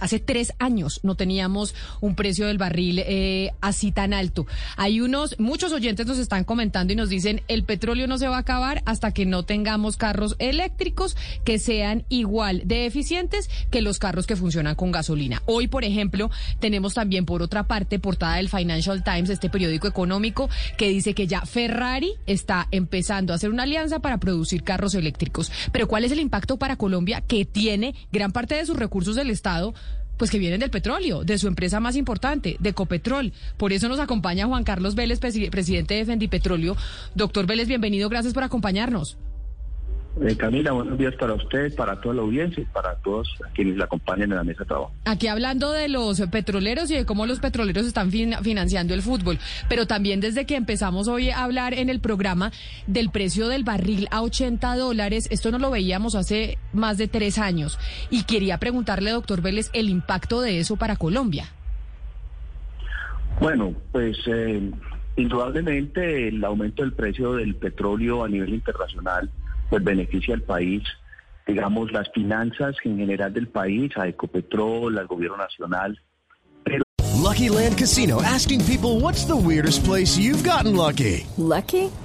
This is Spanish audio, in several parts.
Hace tres años no teníamos un precio del barril eh, así tan alto. Hay unos, muchos oyentes nos están comentando y nos dicen el petróleo no se va a acabar hasta que no tengamos carros eléctricos que sean igual de eficientes que los carros que funcionan con gasolina. Hoy, por ejemplo, tenemos también por otra parte portada del Financial Times, este periódico económico, que dice que ya Ferrari está empezando a hacer una alianza para producir carros eléctricos. Pero ¿cuál es el impacto para Colombia que tiene gran parte de sus recursos del Estado? Pues que vienen del petróleo, de su empresa más importante, de Copetrol. Por eso nos acompaña Juan Carlos Vélez, presidente de Fendipetróleo. Doctor Vélez, bienvenido, gracias por acompañarnos. Eh, Camila, buenos días para usted, para toda la audiencia y para todos quienes la acompañan en la mesa de trabajo. Aquí hablando de los petroleros y de cómo los petroleros están financiando el fútbol, pero también desde que empezamos hoy a hablar en el programa del precio del barril a 80 dólares, esto no lo veíamos hace más de tres años. Y quería preguntarle, doctor Vélez, el impacto de eso para Colombia. Bueno, pues eh, indudablemente el aumento del precio del petróleo a nivel internacional pues beneficia al país, digamos, las finanzas en general del país, a Ecopetrol, al gobierno nacional. Pero... Lucky Land Casino, asking people what's the weirdest place you've gotten lucky. Lucky?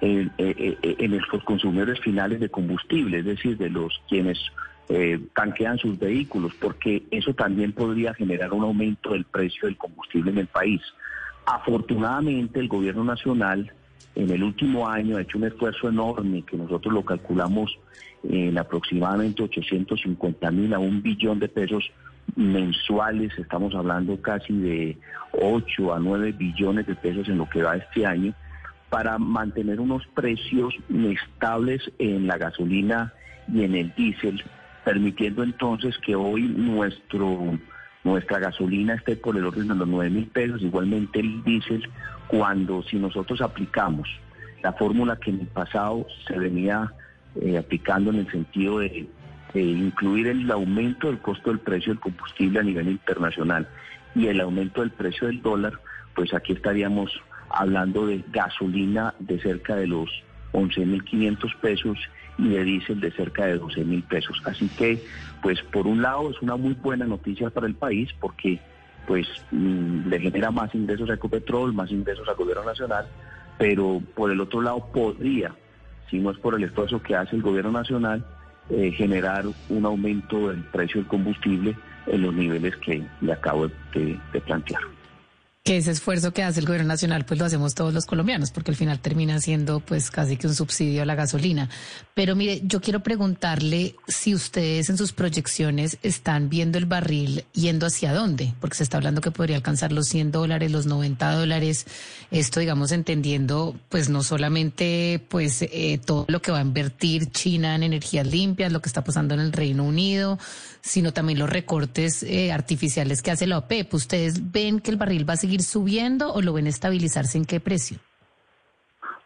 en, en, los consumidores finales de combustible, es decir, de los quienes eh, tanquean sus vehículos, porque eso también podría generar un aumento del precio del combustible en el país. Afortunadamente, el gobierno nacional en el último año ha hecho un esfuerzo enorme que nosotros lo calculamos en aproximadamente 850 mil a un billón de pesos mensuales, estamos hablando casi de 8 a 9 billones de pesos en lo que va este año para mantener unos precios estables en la gasolina y en el diésel, permitiendo entonces que hoy nuestro nuestra gasolina esté por el orden de los 9 mil pesos, igualmente el diésel, cuando si nosotros aplicamos la fórmula que en el pasado se venía eh, aplicando en el sentido de, de incluir el aumento del costo del precio del combustible a nivel internacional y el aumento del precio del dólar, pues aquí estaríamos hablando de gasolina de cerca de los 11.500 pesos y de diésel de cerca de 12.000 pesos. Así que, pues por un lado es una muy buena noticia para el país porque pues mm, le genera más ingresos a Ecopetrol, más ingresos al gobierno nacional, pero por el otro lado podría, si no es por el esfuerzo que hace el gobierno nacional, eh, generar un aumento del precio del combustible en los niveles que le acabo de plantear que ese esfuerzo que hace el gobierno nacional pues lo hacemos todos los colombianos porque al final termina siendo pues casi que un subsidio a la gasolina. Pero mire, yo quiero preguntarle si ustedes en sus proyecciones están viendo el barril yendo hacia dónde, porque se está hablando que podría alcanzar los 100 dólares, los 90 dólares, esto digamos entendiendo pues no solamente pues eh, todo lo que va a invertir China en energías limpias, lo que está pasando en el Reino Unido, sino también los recortes eh, artificiales que hace la OPEP. ¿Ustedes ven que el barril va a seguir subiendo o lo ven estabilizarse en qué precio?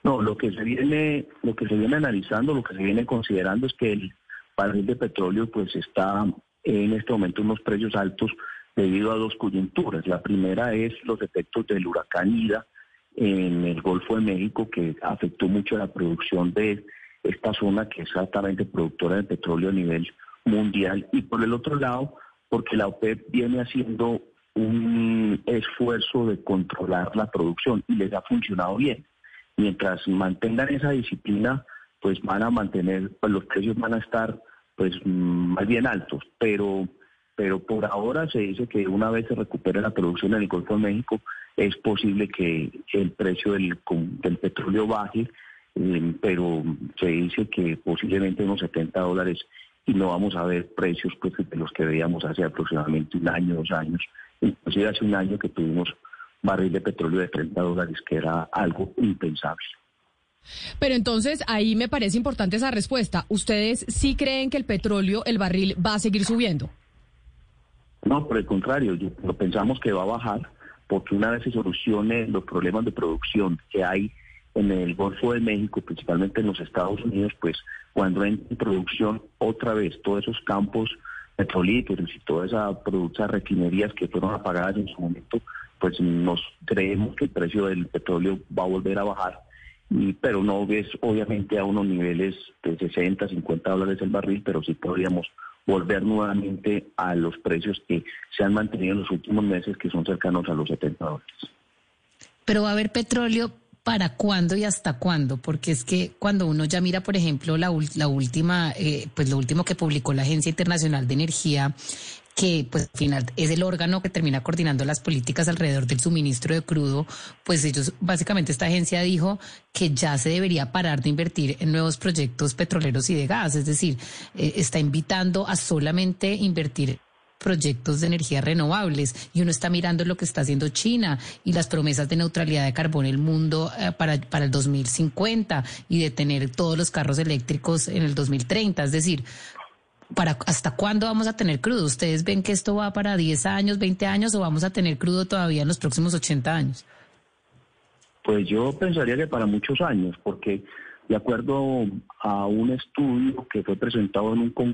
No, lo que se viene, lo que se viene analizando, lo que se viene considerando es que el barril de petróleo pues está en este momento en unos precios altos debido a dos coyunturas. La primera es los efectos del huracán Ida en el Golfo de México que afectó mucho la producción de esta zona que es altamente productora de petróleo a nivel mundial y por el otro lado, porque la OPEP viene haciendo un esfuerzo de controlar la producción y les ha funcionado bien. Mientras mantengan esa disciplina, pues van a mantener, pues los precios van a estar pues más bien altos, pero pero por ahora se dice que una vez se recupere la producción en el Golfo de México, es posible que el precio del, petróleo baje, eh, pero se dice que posiblemente unos 70 dólares y no vamos a ver precios pues, de los que veíamos hace aproximadamente un año, dos años, inclusive hace un año que tuvimos barril de petróleo de 30 dólares, que era algo impensable. Pero entonces ahí me parece importante esa respuesta. ¿Ustedes sí creen que el petróleo, el barril, va a seguir subiendo? No, por el contrario, yo, lo pensamos que va a bajar porque una vez se solucione los problemas de producción que hay en el Golfo de México, principalmente en los Estados Unidos, pues cuando en producción otra vez todos esos campos petrolíferos y todas esas esas refinerías que fueron apagadas en su momento, pues nos creemos que el precio del petróleo va a volver a bajar, y, pero no es obviamente a unos niveles de 60, 50 dólares el barril, pero sí podríamos volver nuevamente a los precios que se han mantenido en los últimos meses, que son cercanos a los 70 dólares. Pero va a haber petróleo para cuándo y hasta cuándo, porque es que cuando uno ya mira, por ejemplo, la, la última, eh, pues lo último que publicó la Agencia Internacional de Energía, que pues al final es el órgano que termina coordinando las políticas alrededor del suministro de crudo, pues ellos, básicamente esta agencia dijo que ya se debería parar de invertir en nuevos proyectos petroleros y de gas, es decir, eh, está invitando a solamente invertir proyectos de energías renovables y uno está mirando lo que está haciendo China y las promesas de neutralidad de carbono en el mundo eh, para, para el 2050 y de tener todos los carros eléctricos en el 2030. Es decir, ¿para hasta cuándo vamos a tener crudo? ¿Ustedes ven que esto va para 10 años, 20 años o vamos a tener crudo todavía en los próximos 80 años? Pues yo pensaría que para muchos años, porque de acuerdo a un estudio que fue presentado en un congreso,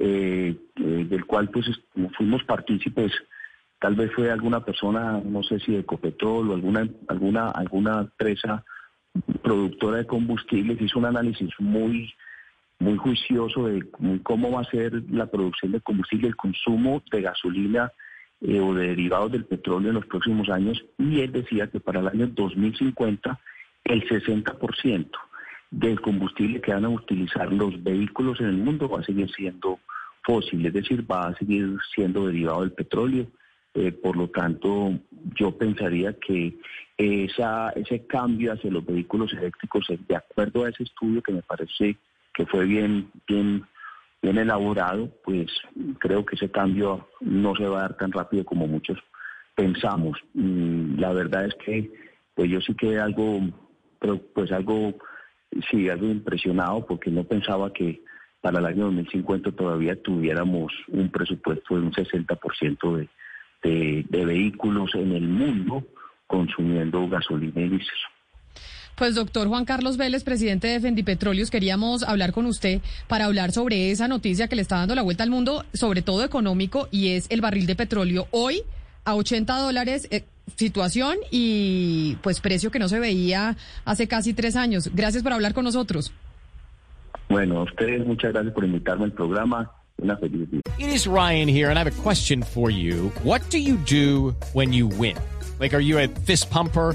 Eh, eh, del cual pues fuimos partícipes. Tal vez fue alguna persona, no sé si de Copetrol o alguna, alguna, alguna empresa productora de combustibles, hizo un análisis muy, muy juicioso de cómo va a ser la producción de combustible, el consumo de gasolina eh, o de derivados del petróleo en los próximos años y él decía que para el año 2050 el 60% del combustible que van a utilizar los vehículos en el mundo va a seguir siendo fósil, es decir, va a seguir siendo derivado del petróleo. Eh, por lo tanto, yo pensaría que esa, ese cambio hacia los vehículos eléctricos, de acuerdo a ese estudio que me parece que fue bien, bien, bien elaborado, pues creo que ese cambio no se va a dar tan rápido como muchos pensamos. Mm, la verdad es que pues yo sí quedé algo, pues algo, sí, algo impresionado porque no pensaba que para el año 2050 todavía tuviéramos un presupuesto de un 60% de, de, de vehículos en el mundo consumiendo gasolina y diésel. Pues doctor Juan Carlos Vélez, presidente de Fendipetroleos, queríamos hablar con usted para hablar sobre esa noticia que le está dando la vuelta al mundo, sobre todo económico, y es el barril de petróleo hoy a 80 dólares. Eh, situación y pues precio que no se veía hace casi tres años. Gracias por hablar con nosotros. Bueno, a ustedes muchas gracias por invitarme al programa. Una feliz día. It is Ryan here, and I have a question for you. What do you do when you win? Like, are you a fist pumper?